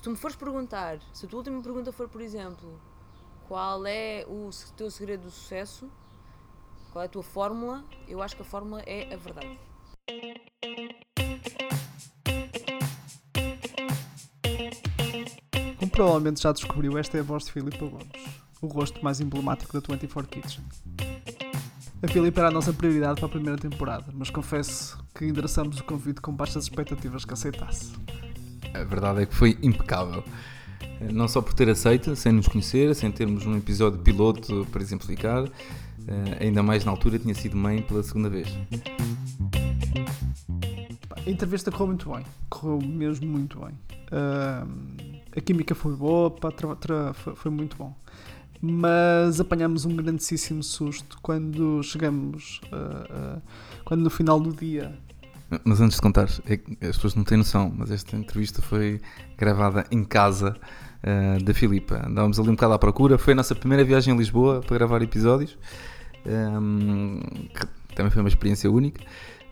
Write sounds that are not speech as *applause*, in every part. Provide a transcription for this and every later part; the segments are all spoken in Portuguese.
Se tu me fores perguntar, se a tua última pergunta for, por exemplo, qual é o teu segredo do sucesso, qual é a tua fórmula, eu acho que a fórmula é a verdade. Como provavelmente já descobriu, esta é a voz de Filipe Gomes, o rosto mais emblemático da 24 Kitchen. A Filipe era a nossa prioridade para a primeira temporada, mas confesso que endereçamos o convite com baixas expectativas que aceitasse. A verdade é que foi impecável. Não só por ter aceito, sem nos conhecer, sem termos um episódio piloto para exemplificar, eh, ainda mais na altura tinha sido mãe pela segunda vez. A entrevista correu muito bem, correu mesmo muito bem. A química foi boa, pá, foi, muito bom. Mas apanhamos um grandíssimo susto quando chegamos, ah, ah, quando no final do dia Mas antes de contar, é as pessoas não têm noção, mas esta entrevista foi gravada em casa eh, da Filipa. Andávamos ali um bocado à procura. Foi a nossa primeira viagem a Lisboa para gravar episódios, ehm, que também foi uma experiência única.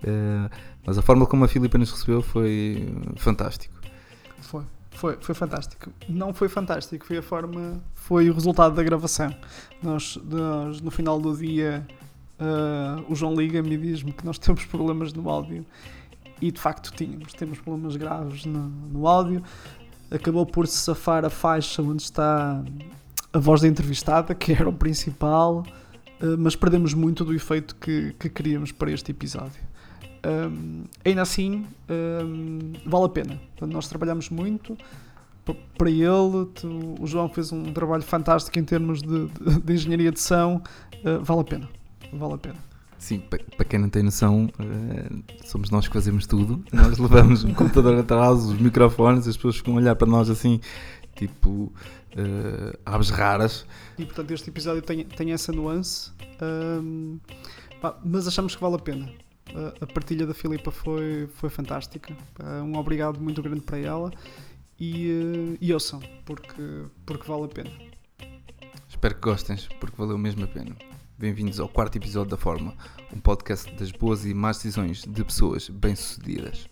Eh, mas a forma como a Filipa nos recebeu foi fantástico. Foi, foi, foi fantástico. Não foi fantástico, foi a forma, foi o resultado da gravação. Nós, nós no final do dia, ah, o João liga-me e diz-me que nós temos problemas no áudio. E de facto tínhamos, temos problemas graves no, no áudio. Acabou por se safar a faixa onde está a voz da entrevistada, que era o principal, ah, mas perdemos muito do efeito que, que queríamos para este episódio. Um, ainda assim, um, vale a pena. Portanto, nós trabalhamos muito para ele. tu- o João fez um trabalho fantástico em termos de, de- de engenharia de som. Uh, vale a pena. Vale a pena. Sim, pa- para quem não tem noção, eh, somos nós que fazemos tudo. Nós levamos um computador atrás, os microfones, as pessoas ficam a olhar para nós assim, tipo, eh, aves raras. E portanto, este episódio tem, tem essa nuance. Um, pá, mas achamos que vale a pena. A- a partilha da Filipa foi, foi fantástica. Uh, um obrigado muito grande para ela. E, uh, e ouçam, porque, porque vale a pena. Espero que gostem, porque valeu mesmo a pena. Bem-vindos ao quarto episódio da Forma, um podcast das boas e más decisões de pessoas bem-sucedidas.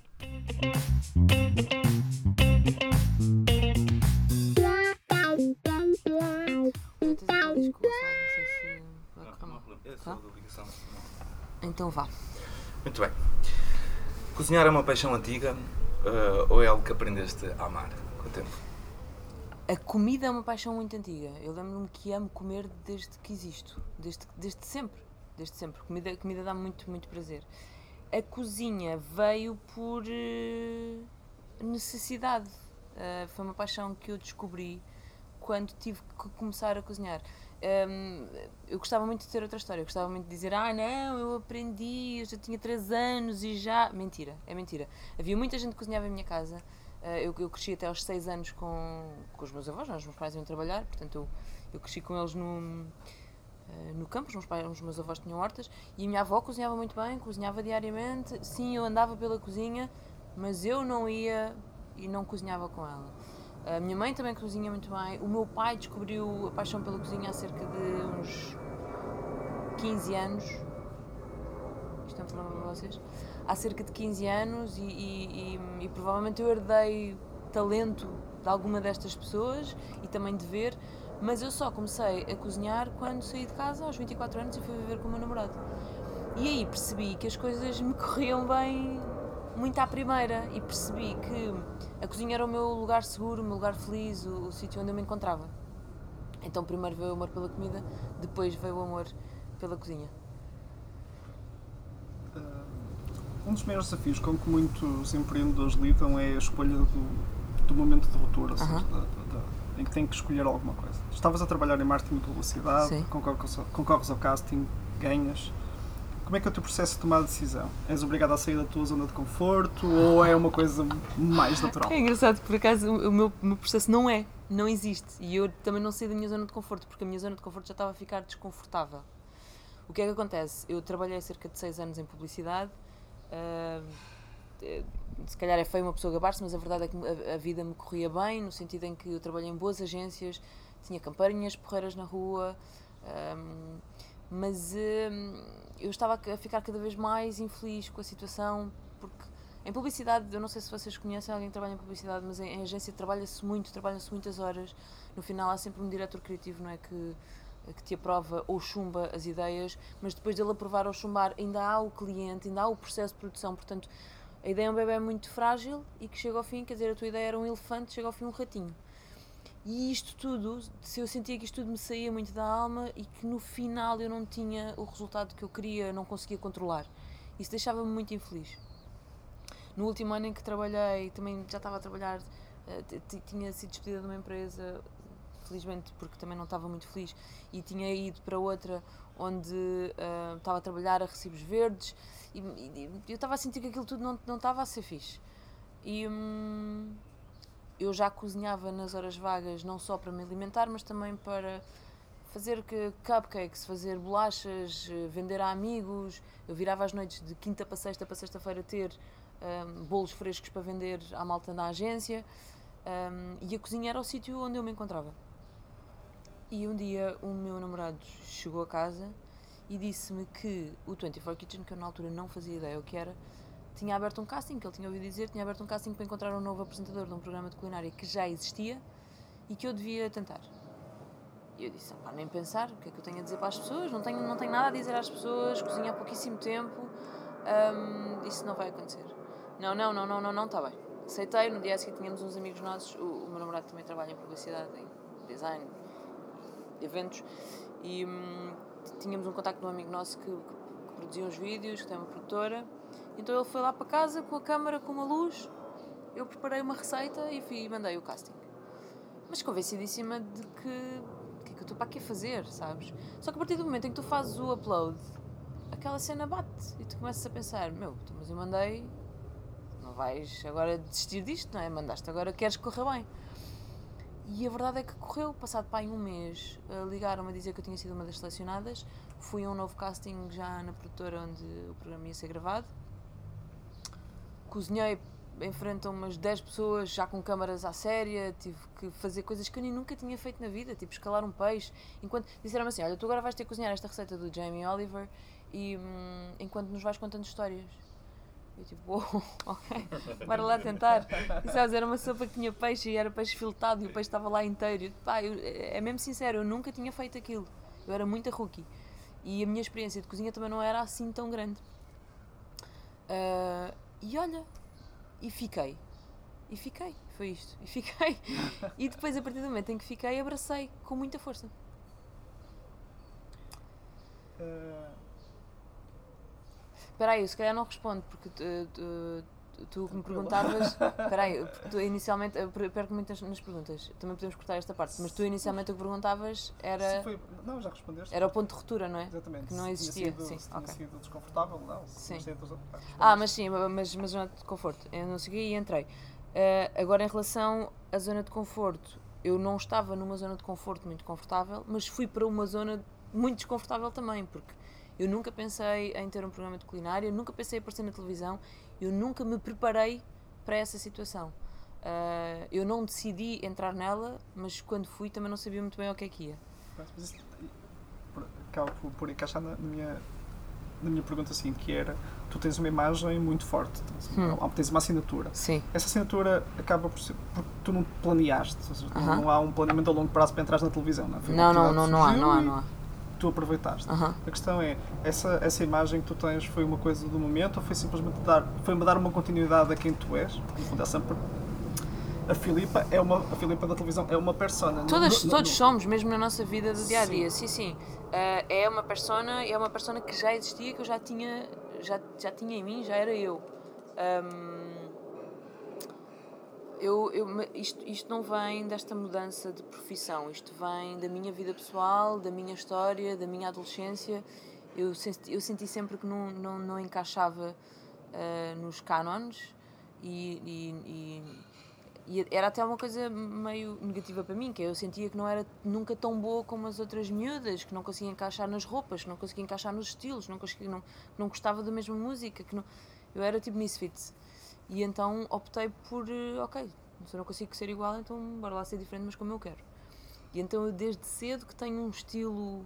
Então vá. Muito bem. Cozinhar é uma paixão antiga eh, ou é algo que aprendeste a amar com o tempo? A comida é uma paixão muito antiga. Eu lembro-me que amo comer desde que existo. Desde, desde sempre. Desde sempre. Comida, comida dá muito, muito prazer. A cozinha veio por eh, necessidade. Eh, foi uma paixão que eu descobri quando tive que começar a cozinhar. Hum, eu gostava muito de ter outra história. Eu gostava muito de dizer: Ah, não, eu aprendi, eu já tinha 3 anos e já. Mentira, é mentira. Havia muita gente que cozinhava em minha casa. Uh, eu, eu cresci até aos 6 anos com, com os meus avós, os meus pais iam trabalhar, portanto eu, eu cresci com eles no, uh, no campo, os meus, pais, os meus avós tinham hortas e a minha avó cozinhava muito bem, cozinhava diariamente. Sim, eu andava pela cozinha, mas eu não ia e não cozinhava com ela. A minha mãe também cozinha muito bem. O meu pai descobriu a paixão pela cozinha há cerca de uns 15 anos. Isto é um problema para vocês? Há cerca de 15 anos e, e- e- e provavelmente eu herdei talento de alguma destas pessoas e também de ver, mas eu só comecei a cozinhar quando saí de casa aos 24 anos e fui viver com o meu namorado. E aí percebi que as coisas me *laughs* corriam bem muito à primeira e percebi que a cozinha era o meu lugar seguro, o meu lugar feliz, o, o sítio onde eu me encontrava. Então primeiro veio o amor pela comida, depois veio o amor pela cozinha. Um dos maiores desafios com que muitos empreendedores lidam é a escolha do, do momento de ruptura, ou seja, Aham. da- da- da- em que tem que escolher alguma coisa. Estavas a trabalhar em marketing e publicidade, Sim. concorres, ao- concorres ao casting, ganhas. Como é que é o teu processo de tomar a decisão? És obrigado a sair da tua zona de conforto ou é uma coisa mais natural? É engraçado, por acaso o meu, o meu processo não é, não existe. E eu também não saí da minha zona de conforto, porque a minha zona de conforto já estava a ficar desconfortável. O que é que acontece? Eu trabalhei cerca de 6 anos em publicidade. Ah, se calhar é feio uma pessoa gabar-se, mas a verdade é que a, vida me corria bem, no sentido em que eu trabalhei em boas agências, tinha campanhas porreiras na rua, ahm, mas ahm, eu estava a ficar cada vez mais infeliz com a situação porque Em publicidade, eu não sei se vocês conhecem alguém que trabalha em publicidade, mas em, em agência trabalha-se muito, trabalha-se muitas horas. No final há sempre um diretor criativo, não é? Que, que te aprova ou chumba as ideias, mas depois dele aprovar ou chumbar, ainda há o cliente, ainda há o processo de produção. Portanto, a ideia é um bebê muito frágil e que chega ao fim, quer dizer, a tua ideia era um elefante, chega ao fim um ratinho. E isto tudo, se eu sentia que isto tudo me saía muito da alma e que no final eu não tinha o resultado que eu queria, não conseguia controlar. Isso deixava-me muito infeliz. No último ano em que trabalhei, também já estava a trabalhar, eh, tinha sido despedida de uma empresa, felizmente porque também não estava muito feliz, e tinha ido para outra onde uh, estava a trabalhar a recibos verdes e, e, eu estava a sentir que aquilo tudo não, não estava a ser fixe. E hum, eu já cozinhava nas horas vagas, não só para me alimentar, mas também para fazer cupcakes, fazer bolachas, eh, vender a amigos. Eu virava às noites de quinta para sexta para sexta-feira ter um, bolos frescos para vender à malta na agência. Um, e a cozinha era o sítio onde eu me encontrava. E um dia o meu namorado chegou a casa e disse-me que o 24 Kitchen, que eu na altura não fazia ideia o que era, tinha aberto um casting, que ele tinha ouvido dizer, tinha aberto um casting para encontrar um novo apresentador de um programa de culinária que já existia e que eu devia tentar. E eu disse, pá, nem pensar, o que é que eu tenho a dizer para as pessoas? Não tenho, não tenho nada a dizer às pessoas, cozinho há pouquíssimo tempo, um, isso não vai acontecer. Não, não, não, não, não, não, está bem. Aceitei, no dia a seguir tínhamos uns amigos nossos, o, o meu namorado também trabalha em publicidade, em design, eventos, e hum, tínhamos um contacto de um amigo nosso que, que, que, produzia uns vídeos, que tem uma produtora, então ele foi lá para casa com a câmera, com uma luz, eu preparei uma receita e fui, mandei o casting. Mas convencidíssima de que que é que eu estou para aqui fazer, sabes? Só que a partir do momento em que tu fazes o upload, aquela cena bate e tu começas a pensar, meu, então, mas eu mandei, não vais agora desistir disto, não é? Mandaste agora, queres que corra bem. E a verdade é que correu, passado para um mês, ligaram-me a dizer que eu tinha sido uma das selecionadas. Fui a um novo casting já na produtora onde o programa ia ser gravado. Cozinhei em frente a umas 10 pessoas, já com câmaras à séria, tive que fazer coisas que eu nem nunca tinha feito na vida, tipo escalar um peixe. Enquanto disseram-me assim: Olha, tu agora vais ter que cozinhar esta receita do Jamie Oliver e hum, enquanto nos vais contando histórias. Eu tipo, oh, *laughs* ok, bora lá tentar. E sabes, era uma sopa que tinha peixe e era peixe filtrado e o peixe estava lá inteiro. Pá, eu, é mesmo sincero, eu nunca tinha feito aquilo. Eu era muito rookie. E a minha experiência de cozinha também não era assim tão grande. Uh, e olha, e fiquei. E fiquei, foi isto. E fiquei. *laughs* e depois, a partir do momento em que fiquei, abracei com muita força. Uh Espera aí, se calhar não respondo, porque tu, tu, tu me perguntavas. *laughs* Espera aí, tu inicialmente. Perco muitas nas perguntas, também podemos cortar esta parte, mas tu inicialmente o que perguntavas era. Sim, foi, não, já respondeste. Era o ponto de ruptura, não é? Exatamente. Que não existia. Sido, sim, tinha okay. sido desconfortável, não? Sim. Ah, ah, mas sim, mas, mas zona de conforto. Eu não segui e entrei. Uh, agora, em relação à zona de conforto, eu não estava numa zona de conforto muito confortável, mas fui para uma zona muito desconfortável também, porque eu nunca pensei em ter um programa de culinária, nunca pensei em aparecer na televisão, eu nunca me preparei para essa situação. Uh, eu não decidi entrar nela, mas quando fui também não sabia muito bem o que é que ia. Mas isso acaba por, por encaixar na, minha, na minha pergunta assim, que era, tu tens uma imagem muito forte, tens, hum. tens uma assinatura. Sim. Essa assinatura acaba por ser, porque tu não planeaste, seja, uh -huh. não há um planeamento a longo prazo para entrar na televisão, não é? Não, não, não, não há, não há, não há tu aproveitaste. Uhum. A questão é, essa, essa imagem que tu tens foi uma coisa do momento ou foi simplesmente dar, foi dar uma continuidade a quem tu és? No fundo, é sempre a Filipa é uma a Filipa da televisão é uma persona todos no, no, todos no... somos mesmo na nossa vida do dia a dia sim sim, sim. Uh, é uma persona é uma persona que já existia que eu já tinha já já tinha em mim já era eu um, eu, eu, isto, isto não vem desta mudança de profissão, isto vem da minha vida pessoal, da minha história, da minha adolescência. Eu senti, eu senti sempre que não, não, não encaixava uh, nos cânones e, e, e, era até uma coisa meio negativa para mim, que eu sentia que não era nunca tão boa como as outras miúdas, que não conseguia encaixar nas roupas, que não conseguia encaixar nos estilos, não, conseguia, não, não gostava da mesma música, que não, eu era tipo misfits. E então optei por, eh, ok, se eu não consigo ser igual, então bora lá ser diferente, mas como eu quero. E então eu desde cedo que tenho um estilo,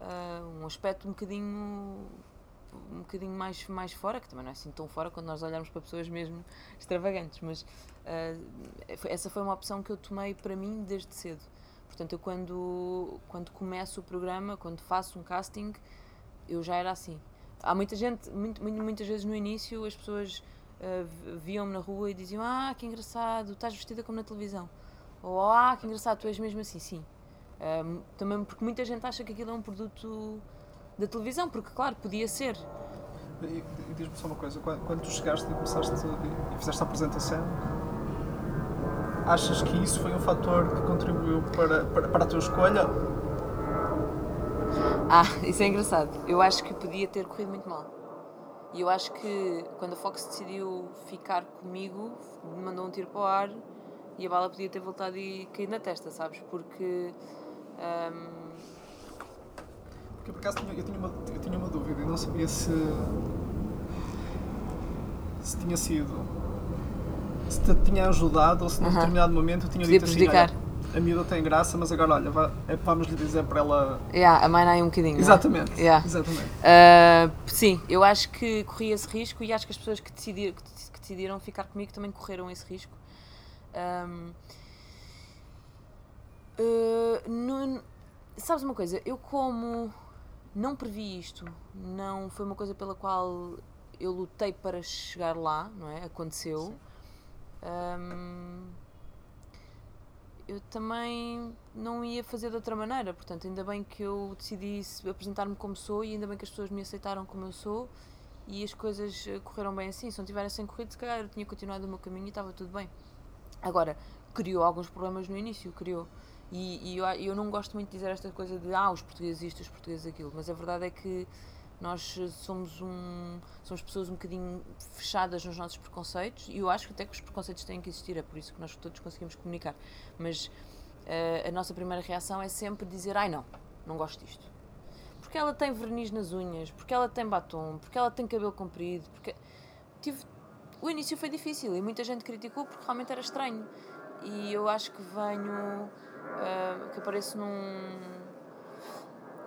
uh, um aspecto um bocadinho um bocadinho mais, mais fora, que também não é assim tão fora quando nós olharmos para pessoas mesmo extravagantes, mas uh, essa foi uma opção que eu tomei para mim desde cedo. Portanto, eu quando, quando começo o programa, quando faço um casting, eu já era assim. Há muita gente, muito, muitas vezes no início, as pessoas uh, viam-me na rua e diziam: Ah, que engraçado, estás vestida como na televisão. Ou Ah, que engraçado, tu és mesmo assim, sim. Uh, também porque muita gente acha que aquilo é um produto da televisão, porque, claro, podia ser. E, e diz-me só uma coisa: quando, quando, tu chegaste e começaste e fizeste a apresentação, achas que isso foi um fator que contribuiu para, para, para a tua escolha? Ah, isso é engraçado. Eu acho que podia ter corrido muito mal. E eu acho que quando a Fox decidiu ficar comigo, me mandou um tiro para o ar e a bala podia ter voltado e caído na testa, sabes? Porque. Um, porque por acaso eu tinha, uma, eu tinha uma dúvida, eu não sabia se. se tinha sido. se te tinha ajudado ou se num uh -huh. determinado momento eu tinha Podia dito prejudicar. assim: olha, a miúda tem graça, mas agora olha, é, vamos lhe dizer para ela. Yeah, a mãe aí um bocadinho. É? Exatamente. É? Yeah. exatamente. Uh, sim, eu acho que corri esse risco e acho que as pessoas que decidiram, que decidiram ficar comigo também correram esse risco. Um, uh, no, sabes uma coisa? Eu, como não previ isto, não foi uma coisa pela qual eu lutei para chegar lá, não é? Aconteceu. Um, eu também não ia fazer de outra maneira, portanto, ainda bem que eu decidi apresentar-me como sou e ainda bem que as pessoas me aceitaram como eu sou e as coisas eh, correram bem assim. Se não tivessem corrido, se calhar eu tinha continuado o meu caminho e estava tudo bem. Agora, criou alguns problemas no início, criou. E, e eu, eu, não gosto muito de dizer esta coisa de ah, os portugueses isto, os portugueses aquilo, mas a verdade é que nós somos um somos pessoas um bocadinho fechadas nos nossos preconceitos e eu acho que até que os preconceitos têm que existir, é por isso que nós todos conseguimos comunicar. Mas uh, a nossa primeira reação é sempre dizer ai não, não gosto disto. Porque ela tem verniz nas unhas, porque ela tem batom, porque ela tem cabelo comprido, porque tive o início foi difícil e muita gente criticou porque realmente era estranho. E eu acho que venho uh, que apareço num,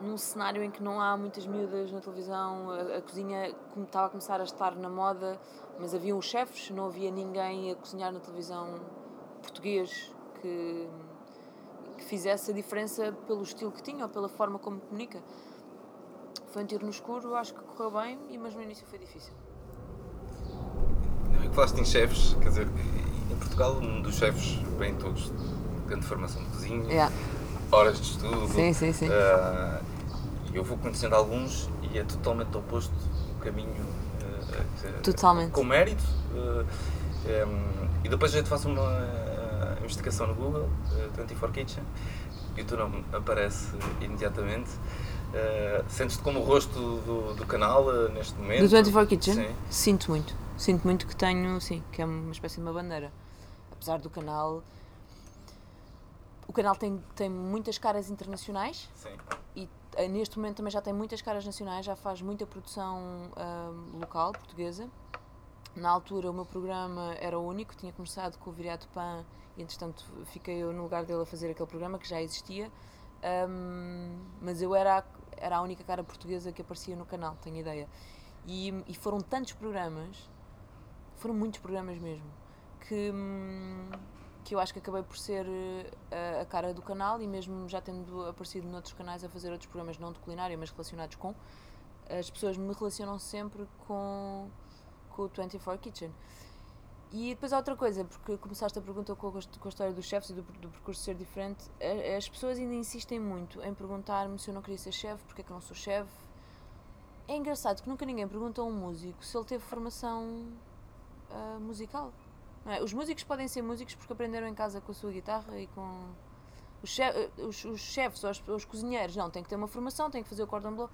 num cenário em que não há muitas miúdas na televisão, a, a cozinha estava a começar a estar na moda, mas havia os chefes, não havia ninguém a cozinhar na televisão português que, que fizesse a diferença pelo estilo que tinha ou pela forma como comunica. Foi um tiro no escuro, acho que correu bem, mas no início foi difícil. Não é que falaste em chefes, quer dizer, em Portugal, um dos chefes vem todos grande formação de cozinha, yeah. horas de estudo. Sim, sim, sim. Uh, eu vou conhecendo alguns e é totalmente oposto o caminho. Uh, totalmente. Com mérito. Uh, um, e depois a gente faz uma investigação no Google, 24 Kitchen, e o teu nome aparece imediatamente. Uh, Sentes-te como o rosto do, do canal uh, neste momento? Do 24 Kitchen? Sim. Sinto muito. Sinto muito que tenho, sim, que é uma espécie de uma bandeira. Apesar do canal o canal tem, tem muitas caras internacionais Sim. e uh, neste momento também já tem muitas caras nacionais, já faz muita produção uh, local, portuguesa. Na altura o meu programa era o único, tinha começado com o Viriato Pan e entretanto fiquei eu no lugar dele a fazer aquele programa que já existia. Um, mas eu era era a única cara portuguesa que aparecia no canal, tenho ideia. E, e foram tantos programas, foram muitos programas mesmo, que. Hum, que eu acho que acabei por ser uh, a cara do canal e mesmo já tendo aparecido noutros canais a fazer outros programas não de culinária, mas relacionados com, as pessoas me relacionam sempre com, com o 24 Kitchen. E depois há outra coisa, porque começaste a pergunta com a, com a história dos chefes e do, do, percurso ser diferente, as pessoas ainda insistem muito em perguntar-me se eu não queria ser chefe, porque é que eu não sou chefe. É engraçado que nunca ninguém pergunta a um músico se ele teve formação uh, musical. É? Os músicos podem ser músicos porque aprenderam em casa com a sua guitarra e com. Os, chef, os, os chefes ou os, os, cozinheiros, não, têm que ter uma formação, têm que fazer o cordon bleu.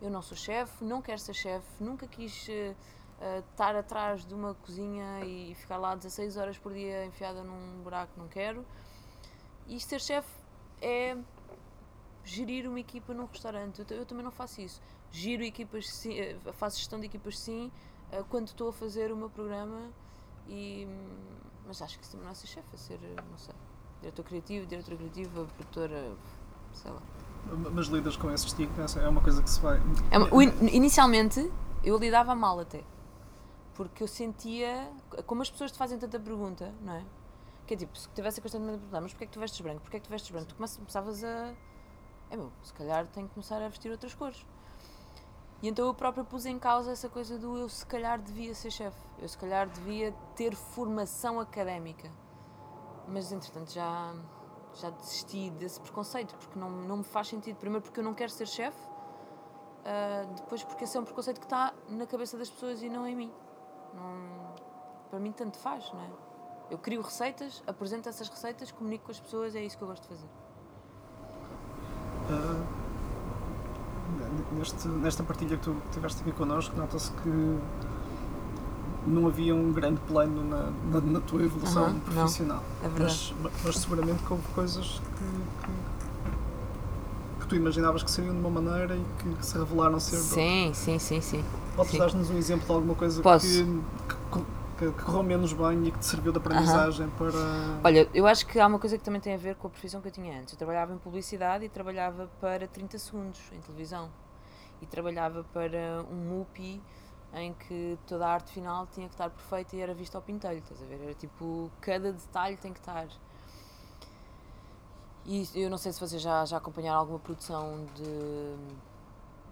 Eu não sou chefe, não quero ser chefe, nunca quis uh, estar atrás de uma cozinha e ficar lá 16 horas por dia enfiada num buraco, não quero. E ser chefe é gerir uma equipa num restaurante. Eu, eu, também não faço isso. Giro equipas, sim, eh, faço gestão de equipas sim, quando estou a fazer o meu programa e, mas acho que isso também não é ser chefe, é ser, não sei, diretor criativo, diretora criativa, produtora, sei lá. Mas lidas com esse estigma? É uma coisa que se vai. É uma, inicialmente, eu lidava mal até. Porque eu sentia, como as pessoas te fazem tanta pergunta, não é? Que é tipo, se tivesse constantemente a perguntar, mas porquê é que tu vestes branco? Porquê é que tu vestes branco? Tu começavas a. É meu, se calhar tenho que começar a vestir outras cores. E então eu própria pus em causa essa coisa do eu se calhar devia ser chefe, eu se calhar devia ter formação académica. Mas entretanto já, já desisti desse preconceito, porque não, não me faz sentido. Primeiro porque eu não quero ser chefe, uh, depois porque esse é um preconceito que está na cabeça das pessoas e não em mim. Não, para mim tanto faz, não é? Eu crio receitas, apresento essas receitas, comunico com as pessoas, é isso que eu gosto de fazer. Uh neste, nesta partilha que tu tiveste aqui connosco, nota-se que não havia um grande plano na, na, na tua evolução uhum, profissional. Não, é mas, mas, seguramente que houve coisas que, que, que, tu imaginavas que seriam de uma maneira e que se revelaram ser Sim, sim, sim, sim. Podes dar-nos um exemplo de alguma coisa Posso. que, que, que correu menos bem e que te serviu de aprendizagem para. Olha, eu acho que há uma coisa que também tem a ver com a profissão que eu tinha antes. Eu trabalhava em publicidade e trabalhava para 30 segundos em televisão e trabalhava para um MUPI em que toda a arte final tinha que estar perfeita e era vista ao pintelho, estás a ver? Era tipo, cada detalhe tem que estar. E eu não sei se vocês já, já acompanharam alguma produção de,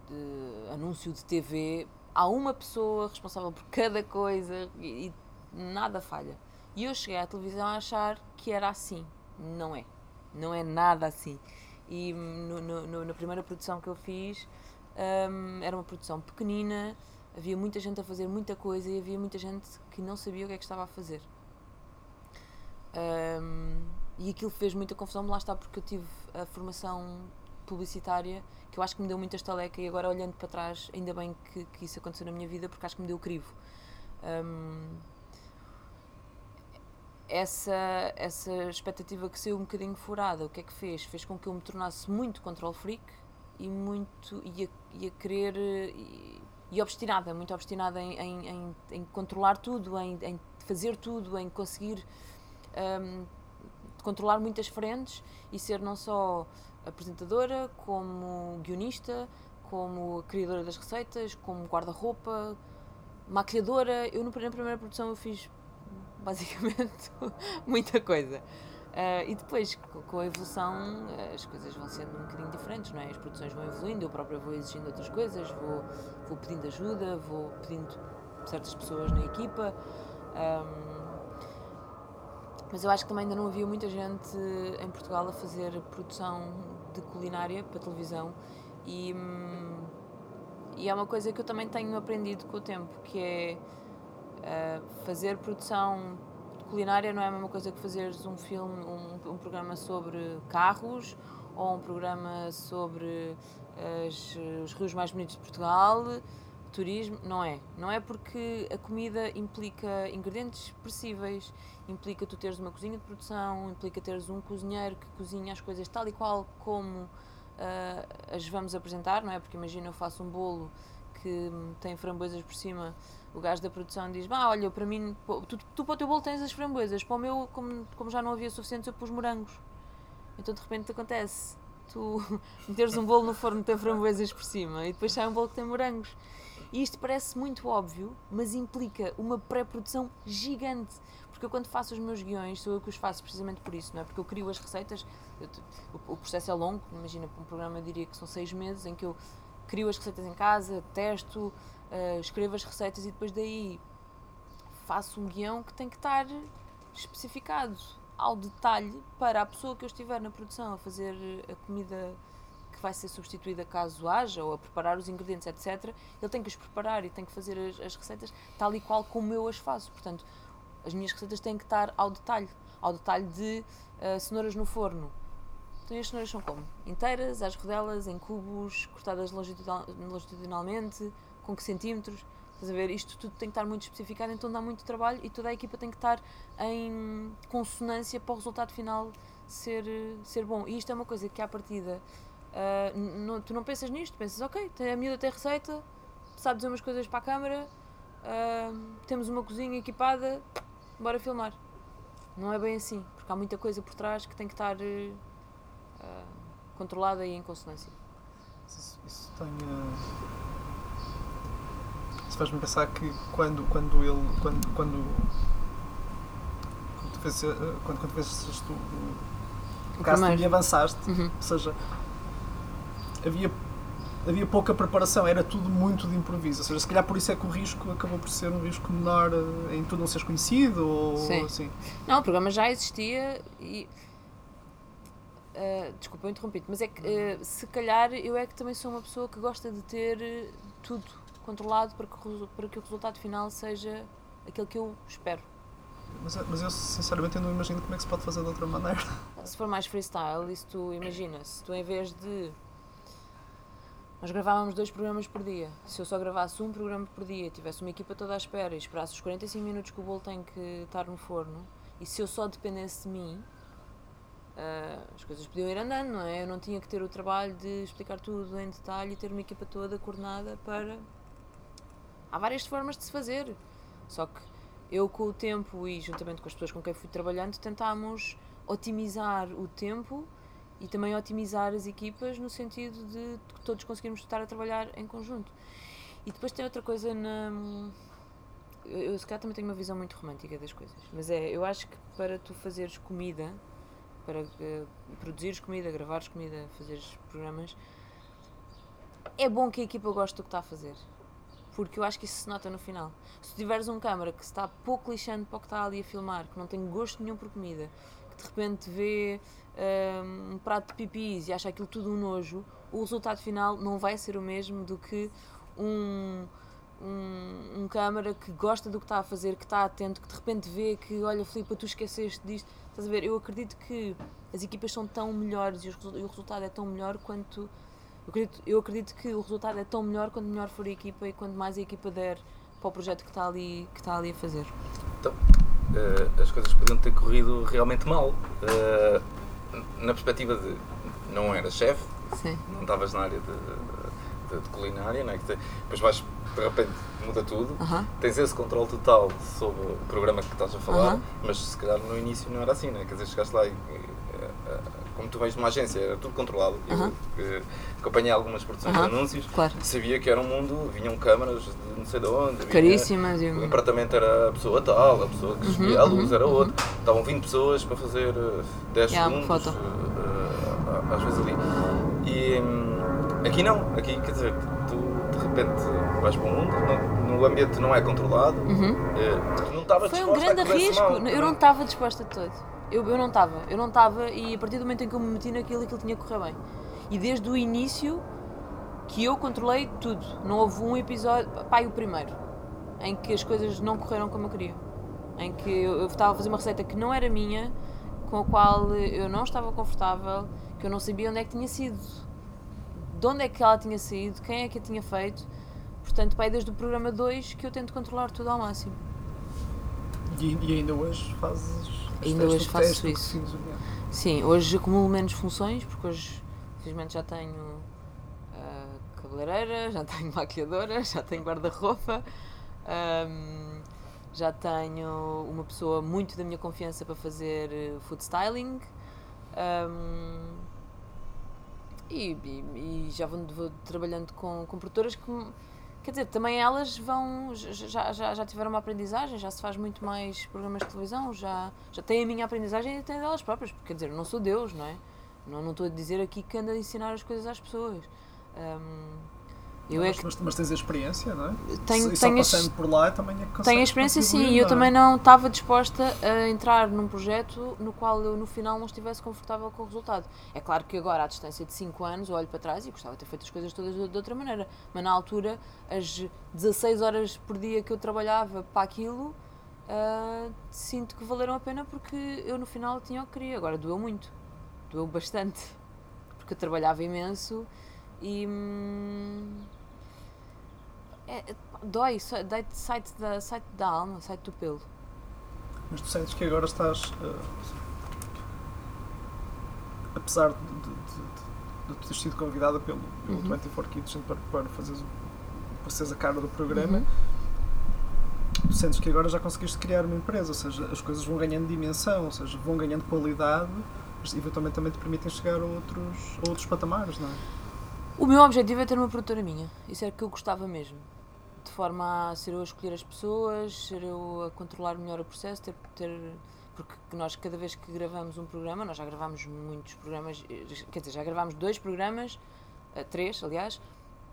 de anúncio de TV. Há uma pessoa responsável por cada coisa e, e nada falha. E eu cheguei à televisão a achar que era assim. Não é. Não é nada assim. E no, no, na primeira produção que eu fiz, um, era uma produção pequenina, havia muita gente a fazer muita coisa e havia muita gente que não sabia o que é que estava a fazer. Um, e aquilo fez muita confusão, lá está, porque eu tive a formação publicitária que eu acho que me deu muita estaleca e agora olhando para trás, ainda bem que, que isso aconteceu na minha vida porque acho que me deu crivo. Um, essa, essa expectativa que saiu um bocadinho furada, o que é que fez? Fez com que eu me tornasse muito control freak e muito e a, e a querer e, e, obstinada, muito obstinada em, em, em, em controlar tudo, em, fazer tudo, em conseguir um, controlar muitas frentes e ser não só apresentadora, como guionista, como criadora das receitas, como guarda-roupa, maquilhadora. Eu na primeira produção eu fiz basicamente *laughs* muita coisa. Uh, e depois, com a evolução, as coisas vão sendo um bocadinho diferentes, não é? As produções vão evoluindo, eu própria vou exigindo outras coisas, vou, vou pedindo ajuda, vou pedindo certas pessoas na equipa. Um, mas eu acho que também ainda não havia muita gente em Portugal a fazer produção de culinária para televisão e, hum, e é uma coisa que eu também tenho aprendido com o tempo, que é uh, fazer produção culinária não é a mesma coisa que fazeres um filme, um, um programa sobre carros ou um programa sobre as, os rios mais bonitos de Portugal, turismo, não é. Não é porque a comida implica ingredientes expressíveis, implica tu teres uma cozinha de produção, implica teres um cozinheiro que cozinha as coisas tal e qual como uh, as vamos apresentar, não é? Porque imagina eu faço um bolo que tem framboesas por cima o gajo da produção diz: Ah, olha, para mim, tu, tu para o teu bolo tens as framboesas, para o meu, como, como já não havia suficientes, eu pus morangos. Então de repente acontece: tu *laughs* meteres um bolo no forno que tem framboesas por cima e depois sai um bolo que tem morangos. E isto parece muito óbvio, mas implica uma pré-produção gigante. Porque eu, quando faço os meus guiões, sou eu que os faço precisamente por isso, não é? Porque eu crio as receitas, eu, o, o processo é longo, imagina, para um programa eu diria que são seis meses em que eu crio as receitas em casa, testo, uh, escrevo as receitas e depois daí faço um guião que tem que estar especificado ao detalhe para a pessoa que eu estiver na produção a fazer a comida que vai ser substituída caso haja, ou a preparar os ingredientes, etc. Ele tem que os preparar e tem que fazer as, as receitas tal e qual como eu as faço. Portanto, as minhas receitas têm que estar ao detalhe, ao detalhe de uh, cenouras no forno. Então as cenouras são como? Inteiras, às rodelas, em cubos, cortadas longitudinalmente, com que centímetros. Estás a ver? Isto tudo tem que estar muito especificado, então dá muito trabalho e toda a equipa tem que estar em consonância para o resultado final ser, ser bom. E isto é uma coisa que, à partida, uh, tu não pensas nisto, pensas, ok, a miúda tem receita, sabe dizer umas coisas para a câmara, uh, temos uma cozinha equipada, bora filmar. Não é bem assim, porque há muita coisa por trás que tem que estar uh, controlada e em consonância. Isso, isso Isso faz-me pensar que quando, quando ele. Quando, quando, quando tu eh, quando, quando tu, o casting primeiro. e avançaste, Uhum. ou seja, havia, havia pouca preparação, era tudo muito de improviso. Ou seja, se calhar por isso é que o risco acabou por ser um risco menor eh, em tu não seres conhecido ou Sim. assim. Não, o programa já existia e. ah, desculpa, eu interrompi-te, mas é que ah, se calhar eu é que também sou uma pessoa que gosta de ter tudo controlado para que, para que o resultado final seja aquele que eu espero. Mas, mas eu sinceramente eu não imagino como é que se pode fazer de outra maneira. *laughs* Se for mais freestyle, se tu imagina, se tu em vez de. Nós gravávamos dois programas por dia. Se eu só gravasse um programa por dia, tivesse uma equipa toda à espera e esperasse os 45 minutos que o bolo tem que estar no forno, e se eu só dependesse de mim, ah, as coisas podiam ir andando, não é? Eu não tinha que ter o trabalho de explicar tudo em detalhe e ter uma equipa toda coordenada para. Há várias formas de se fazer. Só que eu, com o tempo e juntamente com as pessoas com quem fui trabalhando, tentámos otimizar o tempo e também otimizar as equipas no sentido de todos conseguirmos estar a trabalhar em conjunto. E depois tem outra coisa na. Eu, eu se calhar também tenho uma visão muito romântica das coisas, mas é, eu acho que para tu fazeres comida, para eh, produzires comida, gravares comida, fazeres programas, é bom que a equipa goste do que está a fazer. Porque eu acho que isso se nota no final. Se tiveres um câmara que está pouco lixando para o que está ali a filmar, que não tem gosto nenhum por comida, que de repente vê hum, um prato de pipis e acha aquilo tudo um nojo, o resultado final não vai ser o mesmo do que um, um, um câmara que gosta do que está a fazer, que está atento, que de repente vê que, olha, Filipe, tu esqueceste disto. Estás a ver? Eu acredito que as equipas são tão melhores e o resultado é tão melhor quanto. Eu acredito, eu acredito que o resultado é tão melhor quanto melhor for a equipa e quanto mais a equipa der para o projeto que está ali, que está ali a fazer. Eh, as coisas podiam ter corrido realmente mal. Eh, na perspectiva de não era chefe, não estavas na área de, de- de culinária, é? que te- depois vais, de repente, muda tudo. Aham. Tens esse controle total sobre o programa que estás a falar, Aham. mas se calhar no início não era assim, não é? Quer dizer, chegaste lá e, eh, como tu vens de uma agência, era tudo controlado. Aham. Eu eh, acompanhei algumas produções de anúncios, Claro. sabia que era um mundo, vinham câmaras de não sei de onde, vinha- Caríssimas e. o apartamento era a pessoa tal, a pessoa que escolhia a luz era outra. Estavam 20 pessoas para fazer eh, 10 Yeah, segundos, eh, eh, às vezes ali. E hum, aqui não, aqui quer dizer, tu de repente vais para o mundo, não- no ambiente não é controlado, Uhum. eh, não estavas Foi um a grande risco. Eu não estava disposta de todo. Eu, eu não estava. Eu não estava e a partir do momento em que eu me meti naquilo, aquilo tinha que correr bem. E desde o início que eu controlei tudo. Não houve um episódio, e o primeiro, em que as coisas não correram como eu queria. Em que eu, estava a fazer uma receita que não era minha, com a qual eu não estava confortável, que eu não sabia onde é que tinha sido, de onde é que ela tinha saído, quem é que a tinha feito. Portanto, pá, é desde o programa 2 que eu tento controlar tudo ao máximo. E, e ainda hoje fazes. Ainda hoje faço que isso. Sim, hoje acumulo menos funções, porque hoje, felizmente, já tenho ah, cabeleireira, já *laughs* tenho maquilhadora, já tenho guarda-roupa, ahm, já tenho uma pessoa muito da minha confiança para fazer eh, food styling. ahm, e, e- e já vou, vou trabalhando com, com produtoras que, quer dizer, também elas vão, já, já, já tiveram uma aprendizagem, já se faz muito mais programas de televisão, já, já têm a minha aprendizagem e têm delas próprias, porque quer dizer, eu não sou Deus, não é? Não, não estou a dizer aqui que ando a ensinar as coisas às pessoas. Ahm, eu é mas, que mas, tens a experiência, não é? tenho, e só tenho, as- passando por lá também é que tenho a experiência sim, e eu é? também não estava disposta a entrar num projeto no qual eu no final não estivesse confortável com o resultado. É claro que agora, à distância de 5 anos, eu olho para trás e gostava de ter feito as coisas todas de, de outra maneira, mas na altura, as 16 horas por dia que eu trabalhava para aquilo, ah, sinto que valeram a pena porque eu no final tinha o que queria. Agora doeu muito, doeu bastante, porque eu trabalhava imenso e. hum, é, é, dói, dói site da, da alma, site do pelo. Mas tu sentes que agora estás. eh, apesar de, de, de, de teres sido convidada pelo, pelo Uhum. 24 Kitchen para, para fazeres seres a cara do programa, Uhum. tu sentes que agora já conseguiste criar uma empresa, ou seja, as coisas vão ganhando dimensão, ou seja, vão ganhando qualidade, mas eventualmente também te permitem chegar a outros, a outros patamares, não é? O meu objetivo é ter uma produtora minha. Isso era o que eu gostava mesmo. De forma a ser eu a escolher as pessoas, ser eu a controlar melhor o processo, ter, ter porque nós cada vez que gravamos um programa, nós já gravamos muitos programas, quer dizer, já gravamos dois programas, eh, três, aliás,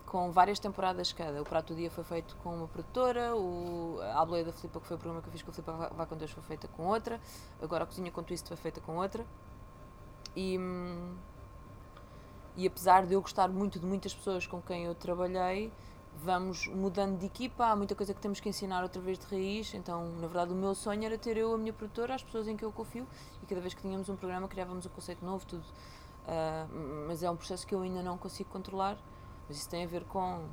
com várias temporadas cada. O Prato do Dia foi feito com uma produtora, o, a Ableia da Filipa, que foi o programa que eu fiz com a Filipa Vá com Deus, foi feita com outra, agora a Cozinha com Twist foi feita com outra. E, hum, e apesar de eu gostar muito de muitas pessoas com quem eu trabalhei, vamos mudando de equipa, há muita coisa que temos que ensinar outra vez de raiz, então na verdade o meu sonho era ter eu a minha produtora, as pessoas em que eu confio e cada vez que tínhamos um programa criávamos um conceito novo, tudo. Uh, mas é um processo que eu ainda não consigo controlar, mas isso tem a ver com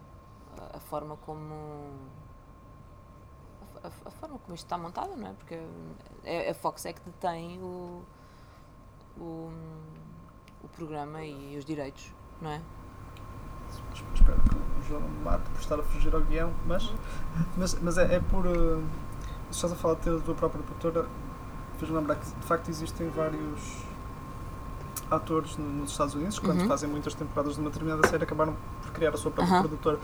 a, a forma como a, a, a, forma como isto está montado, não é? Porque é, a Fox é que detém o, o, o programa e os direitos, não é? Espero que o João me mate por estar a fugir ao guião, mas, mas, mas é, é por. Uh, se estás a falar de ter a tua própria produtora, fez-me lembrar que de facto existem vários atores nos Estados Unidos, quando uhum. fazem muitas temporadas de uma determinada série, acabaram por criar a sua própria uhum. produtora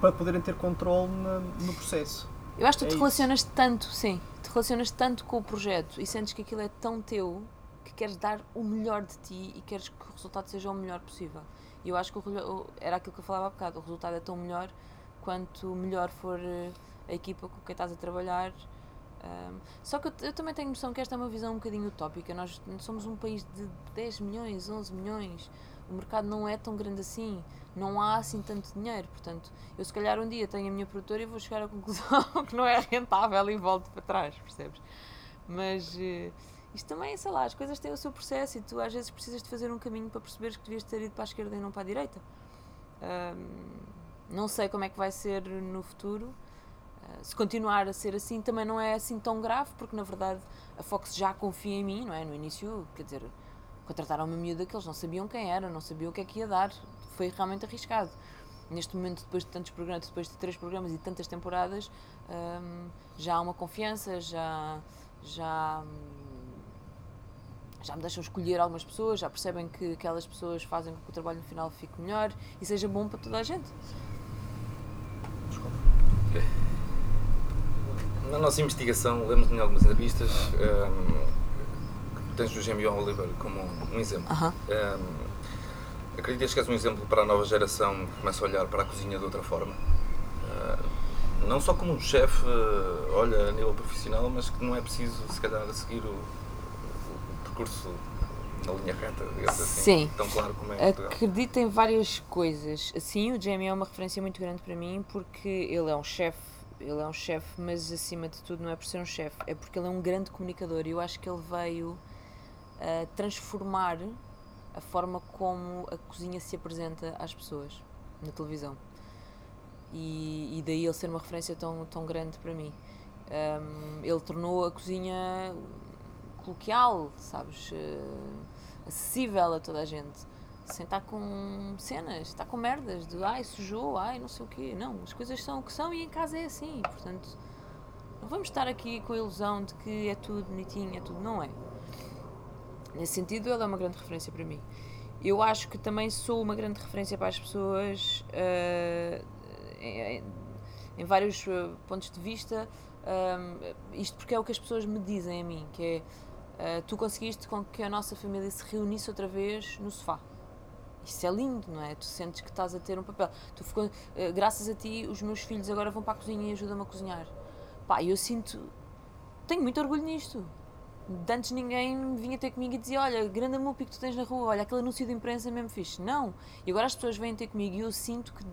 para poderem ter controle na, no processo. Eu acho que tu é te relacionas tanto, sim, te relacionas tanto com o projeto e sentes que aquilo é tão teu que queres dar o melhor de ti e queres que o resultado seja o melhor possível. E eu acho que o, era aquilo que eu falava há bocado, o resultado é tão melhor quanto melhor for eh, a equipa com quem estás a trabalhar. Um, só que eu, eu, também tenho noção que esta é uma visão um bocadinho utópica. Nós somos um país de 10 milhões, 11 milhões. O mercado não é tão grande assim. Não há assim tanto dinheiro. Portanto, eu se calhar um dia tenho a minha produtora e vou chegar à conclusão *laughs* que não é rentável e volto para trás, percebes? Mas. Uh, isto também, sei lá, as coisas têm o seu processo e tu às vezes precisas de fazer um caminho para perceberes que devias ter ido para a esquerda e não para a direita. Um, não sei como é que vai ser no futuro. Uh, se continuar a ser assim, também não é assim tão grave, porque na verdade a Fox já confia em mim, não é? No início, quer dizer, contrataram uma miúda que eles não sabiam quem era, não sabiam o que é que ia dar. Foi realmente arriscado. Neste momento, depois de tantos programas, depois de três programas e tantas temporadas, um, já há uma confiança, já. já já me deixam escolher algumas pessoas, já percebem que aquelas pessoas fazem com que o trabalho no final fique melhor e seja bom para toda a gente. Na nossa investigação, lemos em algumas entrevistas um, tens o Jamie Oliver como um, exemplo. Uh -huh. um, acreditas que és um exemplo para a nova geração que começa a olhar para a cozinha de outra forma? Uh, não só como um chefe, olha, a nível profissional, mas que não é preciso, se calhar, seguir o, percurso na linha reta, digamos assim. Sim. Tão claro como é Acredito em várias coisas. Sim, o Jamie é uma referência muito grande para mim porque ele é um chefe, ele é um chefe, mas acima de tudo não é por ser um chefe, é porque ele é um grande comunicador e eu acho que ele veio uh, transformar a forma como a cozinha se apresenta às pessoas na televisão. E, e daí ele ser uma referência tão, tão grande para mim. Um, ele tornou a cozinha coloquial, sabes? Uh, acessível a toda a gente. Sem estar com cenas, estar com merdas de ai, sujou, ai, não sei o quê. Não, as coisas são o que são e em casa é assim. Portanto, não vamos estar aqui com a ilusão de que é tudo bonitinho, é tudo. Não é. Nesse sentido, ele é uma grande referência para mim. Eu acho que também sou uma grande referência para as pessoas uh, em, em, vários uh, pontos de vista. isto porque é o que as pessoas me dizem a mim, que é uh, tu conseguiste com que a nossa família se reunisse outra vez no sofá. Isso é lindo, não é? Tu sentes que estás a ter um papel. Tu ficou, uh, graças a ti, os meus filhos agora vão para a cozinha e ajudam-me a cozinhar. Pá, eu sinto. Tenho muito orgulho nisto. De antes ninguém vinha ter comigo e dizia: Olha, grande mupi que tu tens na rua, olha, aquele anúncio de imprensa mesmo fixe. Não. E agora as pessoas vêm ter comigo e eu sinto que,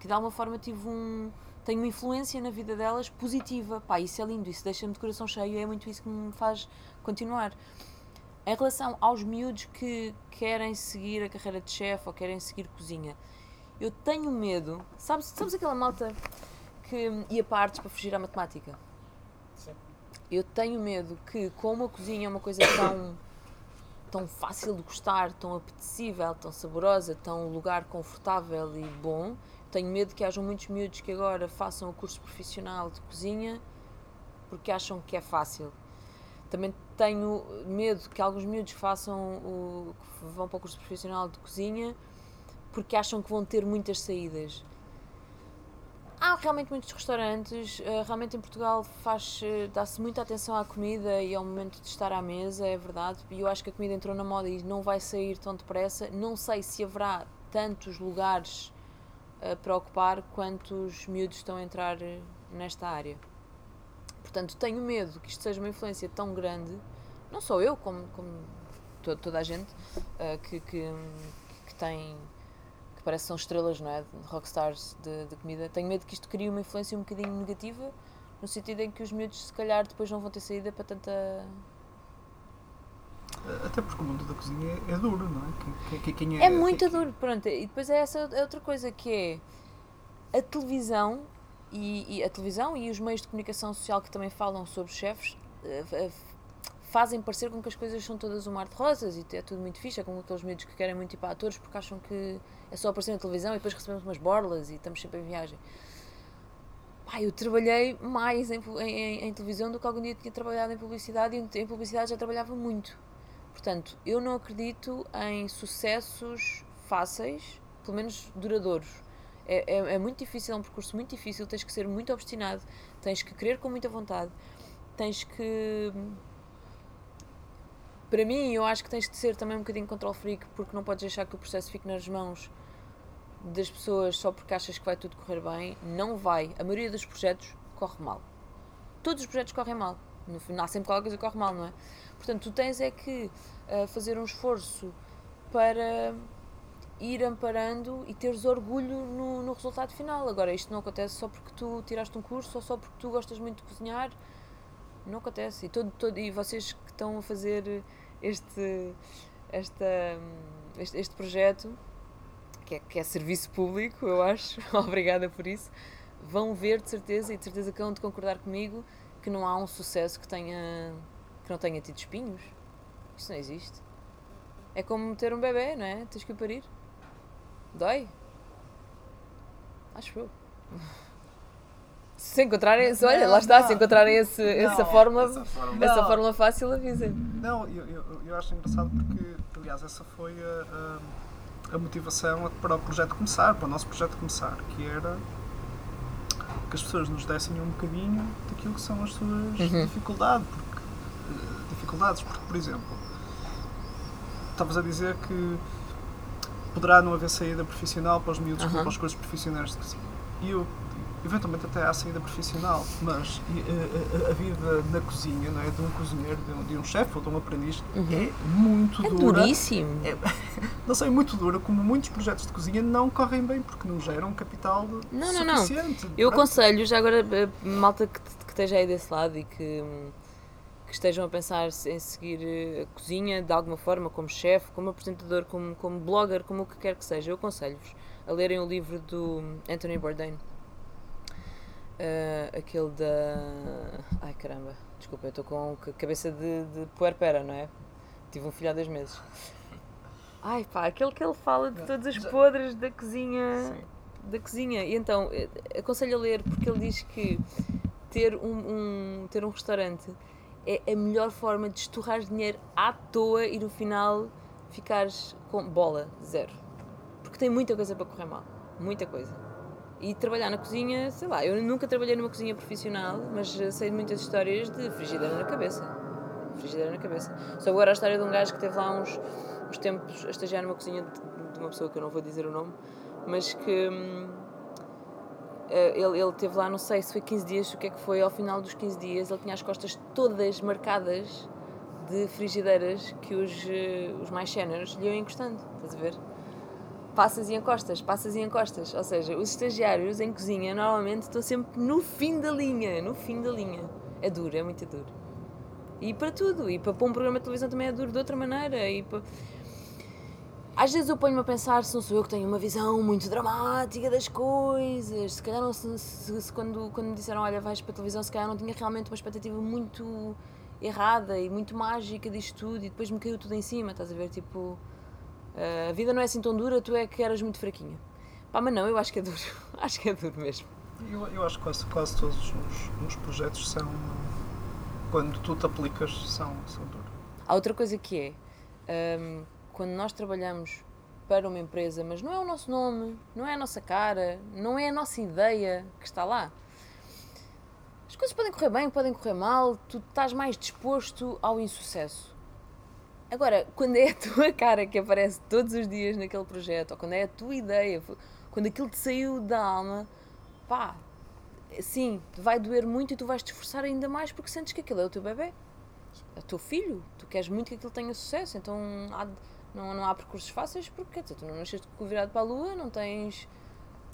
que de alguma forma tive um tenho uma influência na vida delas positiva. Pá, isso é lindo, isso deixa-me de coração cheio é muito isso que me faz continuar. Em relação aos miúdos que querem seguir a carreira de chefe ou querem seguir cozinha, eu tenho medo. Sabes, sabes aquela malta que ia para artes para fugir à matemática? Sim. Eu tenho medo que, como a cozinha é uma coisa tão, tão fácil de gostar, tão apetecível, tão saborosa, tão lugar confortável e bom, tenho medo que hajam muitos miúdos que agora façam o curso profissional de cozinha porque acham que é fácil. Também tenho medo que alguns miúdos façam o, vão para o curso profissional de cozinha porque acham que vão ter muitas saídas. Há realmente muitos restaurantes, eh, realmente em Portugal faz, eh, dá-se muita atenção à comida e ao momento de estar à mesa, é verdade. E eu acho que a comida entrou na moda e não vai sair tão depressa. Não sei se haverá tantos lugares uh, para ocupar quantos miúdos estão a entrar nesta área. Portanto, tenho medo que isto seja uma influência tão grande, não só eu, como, como toda, toda a gente uh, que, que, que tem parece que são estrelas, não é? Rockstars de, de, comida. Tenho medo que isto crie uma influência um bocadinho negativa, no sentido em que os miúdos, se calhar, depois não vão ter saída para tanta. Até porque o mundo da cozinha é, é duro, não é? Quem, quem é, é muito duro, pronto. E depois é essa é outra coisa que é a televisão e, e, a televisão e os meios de comunicação social que também falam sobre chefes eh, eh, fazem parecer com que as coisas são todas um mar de rosas e é tudo muito fixe, é como aqueles miúdos que querem muito ir para atores porque acham que é só aparecer na televisão e depois recebemos umas borlas e estamos sempre em viagem. Pá, eu trabalhei mais em, em, em, televisão do que algum dia tinha trabalhado em publicidade e em publicidade já trabalhava muito. Portanto, eu não acredito em sucessos fáceis, pelo menos duradouros. É, é, é muito difícil, é um percurso muito difícil, tens que ser muito obstinado, tens que querer com muita vontade, tens que para mim, eu acho que tens de ser também um bocadinho control freak, porque não podes deixar que o processo fique nas mãos das pessoas só porque achas que vai tudo correr bem. Não vai. A maioria dos projetos corre mal. Todos os projetos correm mal. No final, sempre qualquer coisa corre mal, não é? Portanto, tu tens é que uh, fazer um esforço para ir amparando e teres orgulho no, no, resultado final. Agora, isto não acontece só porque tu tiraste um curso ou só porque tu gostas muito de cozinhar. Não acontece. E, todo, todo, e vocês que estão a fazer este, esta, este, este projeto, que é, que é serviço público, eu acho, *laughs* obrigada por isso, vão ver de certeza e de certeza que vão de concordar comigo que não há um sucesso que tenha que não tenha tido espinhos. Isso não existe. É como ter um bebê, não é? Tens que o parir. Dói. Acho eu. *laughs* Se encontrarem, não, olha, lá está, não, se encontrarem esse, não, essa, fórmula, essa, fórmula, essa fórmula fácil, avisem. Não, eu, eu, eu acho engraçado porque, aliás, essa foi a, a, a, motivação para o projeto começar, para o nosso projeto começar, que era que as pessoas nos dessem um bocadinho daquilo que são as suas uhum. dificuldades, dificuldades, porque, por exemplo, estavas a dizer que poderá não haver saída profissional para os miúdos uhum. para os cursos profissionais. E eu eventualmente até à saída profissional, mas a, a, a, vida na cozinha, não é? De um cozinheiro, de um, de um chefe ou de um aprendiz, uhum. é muito é dura. Duríssimo. É, *laughs* não sei, muito dura, como muitos projetos de cozinha não correm bem porque não geram capital não, suficiente. Não, não. Eu aconselho, já agora, eh, malta que, que esteja aí desse lado e que, que estejam a pensar em seguir eh, a cozinha de alguma forma, como chefe, como apresentador, como, como blogger, como o que quer que seja, eu aconselho-vos a lerem o livro do Anthony Bourdain Uh, aquele da. Ai caramba, desculpa, eu estou com cabeça de, de puerpera, não é? Tive um filho há dois meses. Ai pá, aquele que ele fala de todos os podres da cozinha. Sim. Da cozinha. E então, eh, aconselho a ler porque ele diz que ter um, um, ter um restaurante é a melhor forma de estorrar dinheiro à toa e no final ficares com bola, zero. Porque tem muita coisa para correr mal. Muita coisa. E trabalhar na cozinha, sei lá, eu nunca trabalhei numa cozinha profissional, mas sei de muitas histórias de frigideira na cabeça. Frigideira na cabeça. Só agora a história de um gajo que teve lá uns, uns tempos a estagiar numa cozinha de, de uma pessoa que eu não vou dizer o nome, mas que hum, ele, ele teve lá, não sei se foi 15 dias, o que é que foi, ao final dos 15 dias ele tinha as costas todas marcadas de frigideiras que os, eh, os mais séniores lhe iam encostando, estás a ver? passas e encostas, passas e encostas. Ou seja, os estagiários em cozinha normalmente estão sempre no fim da linha, no fim da linha. É duro, é muito duro. E para tudo, e para pôr um programa de televisão também é duro de outra maneira. E para... Às vezes eu ponho-me a pensar se não sou eu que tenho uma visão muito dramática das coisas. Se calhar não, se, se, se, quando, quando me disseram olha, vais para a televisão, se calhar não tinha realmente uma expectativa muito errada e muito mágica disto tudo e depois me caiu tudo em cima, estás a ver? Tipo, Uh, a vida não é assim tão dura, tu é que eras muito fraquinha. Pá, mas não, eu acho que é duro. *laughs* acho que é duro mesmo. Eu, eu acho que quase, quase todos os, os projetos são. Quando tu te aplicas, são, são duros. Há outra coisa que é. Um, quando nós trabalhamos para uma empresa, mas não é o nosso nome, não é a nossa cara, não é a nossa ideia que está lá. As coisas podem correr bem, podem correr mal, tu estás mais disposto ao insucesso. Agora, quando é a *laughs* tua cara que aparece todos os dias naquele projeto, ou quando é a tua ideia, quando aquilo te saiu da alma, pá, sim, vai doer muito e tu vais te esforçar ainda mais porque sentes que aquilo é o teu bebê, é o teu filho, tu queres muito que aquilo tenha sucesso, então há, não, não há percursos fáceis porque dizer, tu não nasceste com o virado para a lua, não tens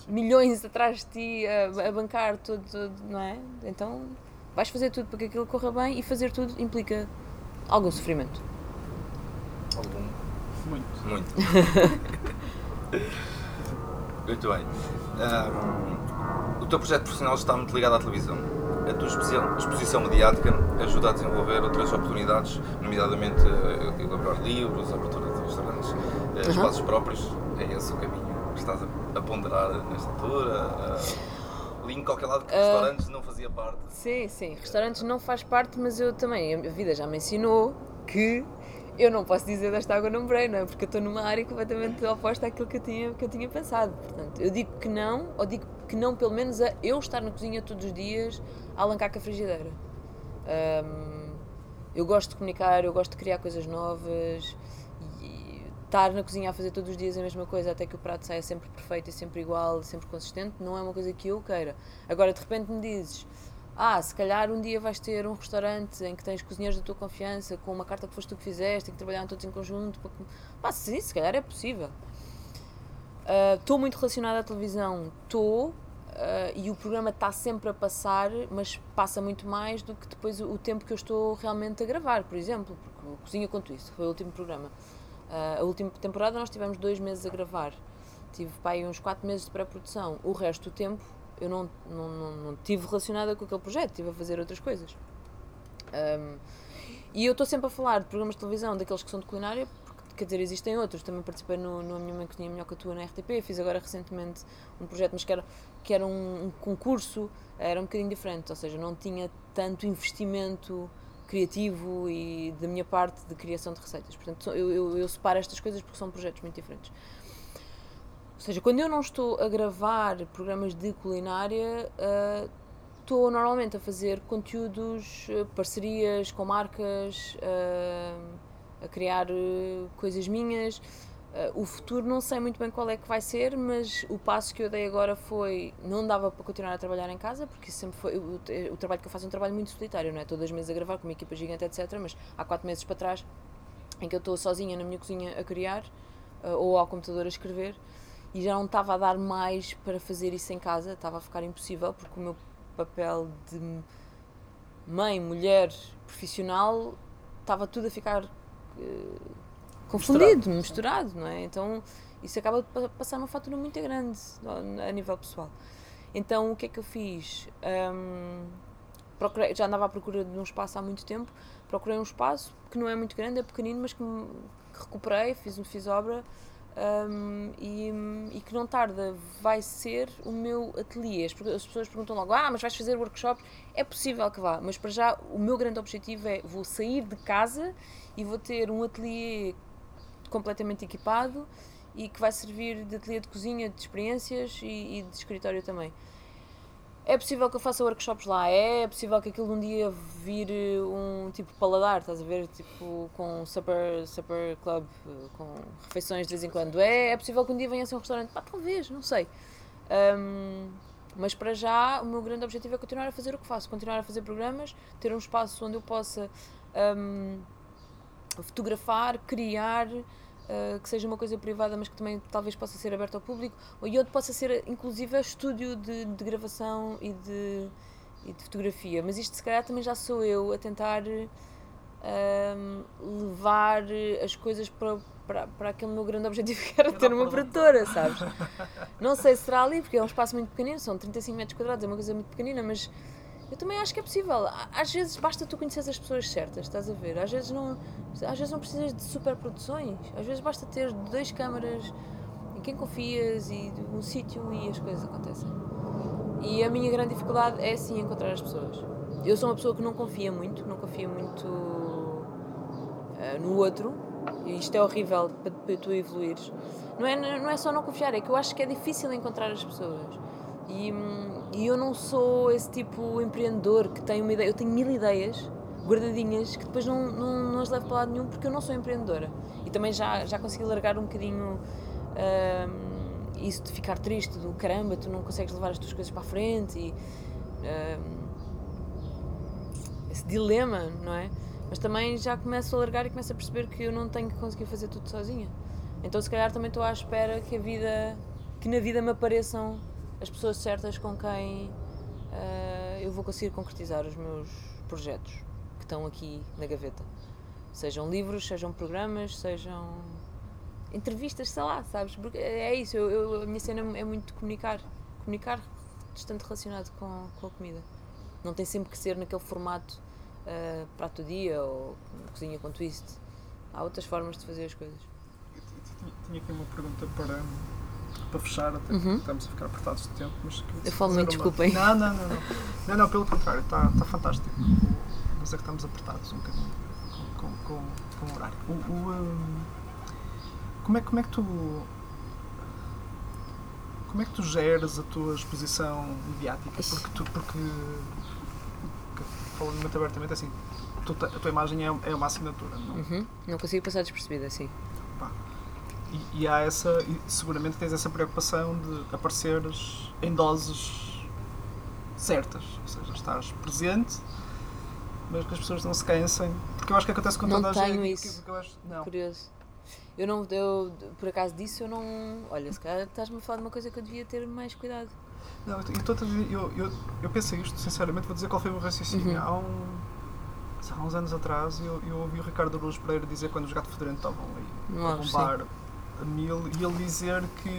milhões atrás de ti a, a bancar tudo, tudo, não é? Então vais fazer tudo para que aquilo corra bem e fazer tudo implica algum sofrimento. Algum? Muito. Muito. *laughs* muito bem. Um, o teu projeto profissional está muito ligado à televisão. A tua exposição, mediática ajuda a desenvolver outras oportunidades, nomeadamente elaborar livros, abertura de restaurantes, uh, espaços próprios. É esse o caminho que estás a, ponderar nesta altura? Uh, li em qualquer lado que restaurantes não fazia parte. Sim, sim. Restaurantes não faz parte, mas eu também. A vida já me ensinou que eu não posso dizer desta água não beberei, não é? Porque eu estou numa área completamente oposta àquilo que eu tinha, que eu tinha pensado. Portanto, eu digo que não, ou digo que não, pelo menos, a eu estar na cozinha todos os dias a alancar com a frigideira. Um, eu gosto de comunicar, eu gosto de criar coisas novas estar na cozinha a fazer todos os dias a mesma coisa até que o prato saia sempre perfeito e sempre igual, sempre consistente, não é uma coisa que eu queira. Agora, de repente me dizes ah, se calhar um dia vais ter um restaurante em que tens cozinheiros da tua confiança, com uma carta que foste tu que fizeste, em que trabalharam todos em conjunto. Para... Pá, sim, se calhar é possível. Estou uh, muito relacionada à televisão, estou, uh, e o programa está sempre a passar, mas passa muito mais do que depois o, tempo que eu estou realmente a gravar, por exemplo, porque Cozinha Conto Isso foi o último programa. Uh, a última temporada nós tivemos dois meses a gravar, tive pá, uns quatro meses de pré-produção, o resto do tempo eu não, não, não, não tive relacionada com aquele projeto, estive a fazer outras coisas. Um, e eu estou sempre a falar de programas de televisão, daqueles que são de culinária, porque, quer dizer, existem outros. Também participei no, no A Minha Mãe Cozinha Melhor que a Tua na RTP, fiz agora recentemente um projeto, mas que era, que era um, um concurso, era um bocadinho diferente, ou seja, não tinha tanto investimento criativo e da minha parte de criação de receitas. Portanto, eu, eu, eu separo estas coisas porque são projetos muito diferentes. Ou seja, quando eu não estou a gravar programas de culinária, uh, estou normalmente a fazer conteúdos, uh, parcerias com marcas, uh, a criar coisas minhas. O futuro não sei muito bem qual é que vai ser, mas o passo que eu dei agora foi. Não dava para continuar a trabalhar em casa, porque sempre foi. O, o trabalho que eu faço é um trabalho muito solitário, não é? Todas as meses a gravar com uma equipa gigante, etc. Mas há quatro meses para trás, em que eu estou sozinha na minha cozinha a criar, ou ao computador a escrever e já não estava a dar mais para fazer isso em casa, estava a ficar impossível porque o meu papel de mãe, mulher, profissional estava tudo a ficar uh, confundido, misturado. misturado, não é? Então isso acaba de passar uma fatura muito grande a nível pessoal. Então o que é que eu fiz? Um, procurei, já andava à procura de um espaço há muito tempo, procurei um espaço que não é muito grande, é pequenino, mas que, que recuperei, fiz, fiz obra um, e, e, que não tarda vai ser o meu ateliê. As, as pessoas perguntam logo: Ah, mas vais fazer workshop? É possível que vá, mas para já o meu grande objetivo é: vou sair de casa e vou ter um ateliê completamente equipado e que vai servir de ateliê de cozinha, de experiências e, e de escritório também. É possível que eu faça workshops lá, é, é possível que aquilo um dia vire um tipo paladar, estás a ver? Tipo com supper, supper club, com refeições de vez em quando. É, é possível que um dia venha a ser um restaurante, pá, talvez, não sei. Um, mas para já o meu grande objetivo é continuar a fazer o que faço, continuar a fazer programas, ter um espaço onde eu possa um, fotografar, criar uh, que seja uma coisa privada, mas que também talvez possa ser aberta ao público, e outro possa ser inclusive estúdio de, de gravação e de, e de, fotografia. Mas isto se calhar também já sou eu a tentar uh, levar as coisas para, para, para aquele meu grande objetivo *laughs* que era ter uma produtora, sabes? *laughs* Não sei se será ali, porque é um espaço muito pequenino, são 35 metros quadrados, é uma coisa muito pequenina, mas eu também acho que é possível. Às vezes basta tu conhecer as pessoas certas, estás a ver? Às vezes não, às vezes não precisas de super produções. Às vezes basta ter duas câmaras em quem confias e um sítio e as coisas acontecem. E a minha grande dificuldade é sim encontrar as pessoas. Eu sou uma pessoa que não confia muito, não confia muito uh, no outro. E isto é horrível para, para tu evoluires. Não é, não é só não confiar, é que eu acho que é difícil encontrar as pessoas. E, hum, e eu não sou esse tipo empreendedor que tem uma ideia. Eu tenho mil ideias guardadinhas que depois não, não, não as levo para lado nenhum porque eu não sou empreendedora. E também já, já consegui largar um bocadinho hum, isso de ficar triste, do caramba, tu não consegues levar as tuas coisas para a frente e hum, esse dilema, não é? Mas também já começo a largar e começo a perceber que eu não tenho que conseguir fazer tudo sozinha. Então se calhar também estou à espera que a vida, que na vida me apareçam as pessoas certas com quem uh, eu vou conseguir concretizar os meus projetos que estão aqui na gaveta. Sejam livros, sejam programas, sejam entrevistas, sei lá, sabes? Porque é isso, eu, eu, a minha cena é muito comunicar. Comunicar bastante relacionado com, com a comida. Não tem sempre que ser naquele formato uh, prato dia ou cozinha com twist. Há outras formas de fazer as coisas. Tinha, tinha aqui uma pergunta para, para fechar, até uhum. estamos a ficar apertados de tempo. Mas Eu falo muito, desculpem. Não, não, não, não. Não, não, pelo contrário, está, está fantástico. Mas é que estamos apertados um bocadinho com, com, com, com o horário. O, o um, como, é, como é que tu como é que tu geres a tua exposição mediática? Porque tu, porque, falando muito abertamente, assim, tu, a tua imagem é, é uma assinatura, não? Uhum. Não consigo passar despercebida, assim. E, e, há essa, e seguramente tens essa preocupação de apareceres em doses certas, ou seja, estás presente, mas que as pessoas não se cansem, porque eu acho que acontece com não toda a gente. Não tenho isso. Eu acho, não. Curioso. Eu não, eu, por acaso disso, eu não. Olha, se calhar estás-me a falar de uma coisa que eu devia ter mais cuidado. Não, eu, eu, eu, eu pensei isto, sinceramente, vou dizer qual foi o meu raciocínio. Uhum. Há, um, há uns anos atrás eu, eu ouvi o Ricardo Luz Pereira dizer quando os gatos fedorentes estavam aí a mil e ele dizer que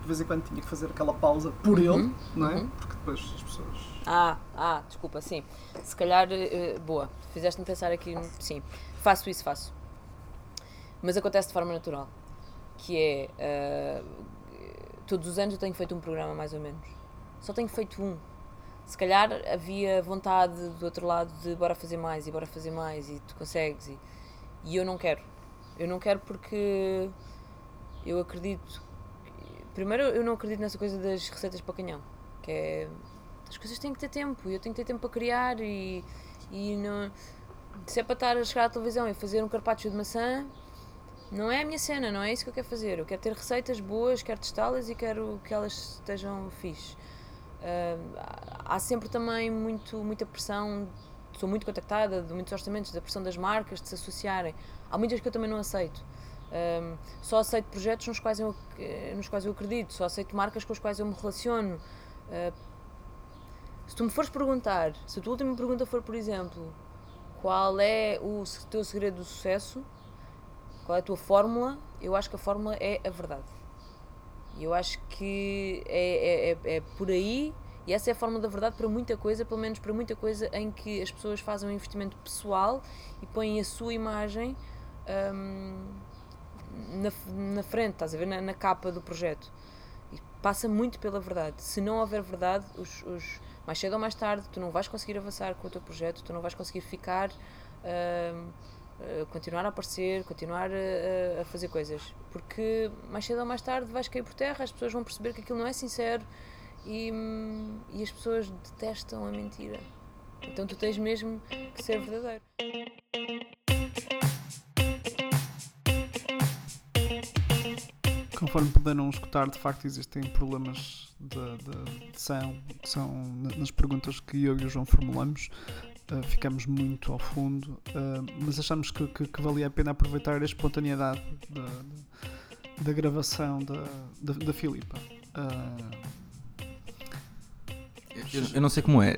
de vez em quando tinha que fazer aquela pausa por uhum. ele, não é? Uhum. Porque depois as pessoas. Ah, ah, desculpa, sim. Se calhar, uh, boa, fizeste-me pensar aqui, sim, faço isso, faço mas acontece de forma natural. Que é. Uh, todos os anos eu tenho feito um programa, mais ou menos. Só tenho feito um. Se calhar havia vontade do outro lado de bora fazer mais e bora fazer mais e tu consegues. E, e eu não quero. Eu não quero porque eu acredito. Primeiro, eu não acredito nessa coisa das receitas para canhão. Que é. As coisas têm que ter tempo eu tenho que ter tempo para criar e. e não, se é para estar a chegar à televisão e fazer um carpaccio de maçã, não é a minha cena, não é isso que eu quero fazer. Eu quero ter receitas boas, quero testá-las e quero que elas estejam fixe. Uh, há sempre também muito, muita pressão, sou muito contactada de muitos orçamentos, da pressão das marcas de se associarem. Há muitas que eu também não aceito. Um, só aceito projetos nos quais, eu, nos quais eu acredito, só aceito marcas com as quais eu me relaciono. Uh, se tu me fores perguntar, se a tua última pergunta for, por exemplo, qual é o teu segredo do sucesso, qual é a tua fórmula? Eu acho que a fórmula é a verdade. E eu acho que é, é, é, é por aí, e essa é a fórmula da verdade para muita coisa, pelo menos para muita coisa em que as pessoas fazem um investimento pessoal e põem a sua imagem hum, na, na frente, estás a ver, na, na, capa do projeto. E passa muito pela verdade. Se não houver verdade, os, os, mais cedo ou mais tarde, tu não vais conseguir avançar com o teu projeto, tu não vais conseguir ficar. Eh, continuar a aparecer, continuar a, a, fazer coisas. Porque mais cedo ou mais tarde vais cair por terra, as pessoas vão perceber que aquilo não é sincero e, e as pessoas detestam a mentira. Então tu tens mesmo que ser verdadeiro. Conforme puderam escutar, de facto existem problemas de, de que são nas perguntas que eu e o João formulamos uh, ficamos muito ao fundo, uh, mas achamos que, que, que, valia a pena aproveitar a espontaneidade da, da, da gravação da, da, da Filipa. Uh, eu, eu, não sei como é,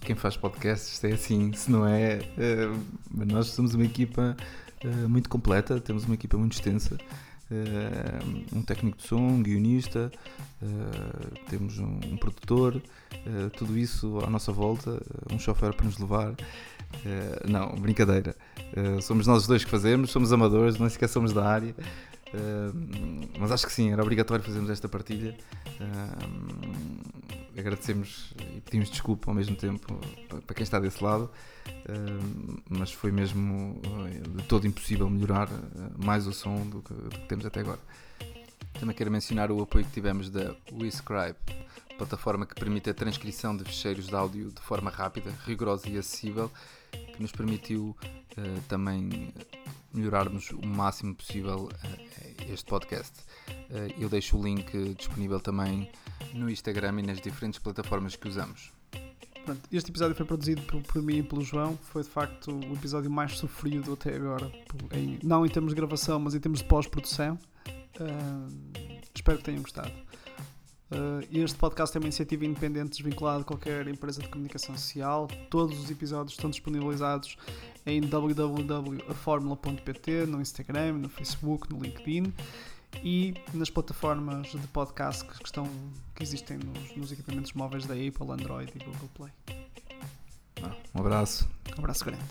quem faz podcasts é assim, se não é. nós somos uma equipa muito completa, temos uma equipa muito extensa. Uh, um técnico de som, um guionista, uh, temos um, produtor, uh, tudo isso à nossa volta, um chofer para nos levar. não, brincadeira. somos nós os dois que fazemos, somos amadores, não sequer somos da área. mas acho que sim, era obrigatório fazermos esta partilha. Agradecemos e pedimos desculpa ao mesmo tempo para quem está desse lado, mas foi mesmo de todo impossível melhorar mais o som do que, do que temos até agora. Também quero mencionar o apoio que tivemos da WeScribe, plataforma que permite a transcrição de ficheiros de áudio de forma rápida, rigorosa e acessível, que nos permitiu uh, também melhorarmos o máximo possível uh, este podcast. Uh, eu deixo o link disponível também no Instagram e nas diferentes plataformas que usamos. Pronto, este episódio foi produzido por, por, mim e pelo João. Foi de facto o episódio mais sofrido até agora, em, não em termos de gravação, mas em termos de pós-produção. Espero que tenham gostado. Uh, este podcast é uma iniciativa independente desvinculada de qualquer empresa de comunicação social. Todos os episódios estão disponibilizados em www.aformula.pt, no Instagram, no Facebook, no LinkedIn e nas plataformas de podcast que, estão, que existem nos, nos equipamentos móveis da Apple, Android e Google Play. Ah, um abraço. Um abraço grande.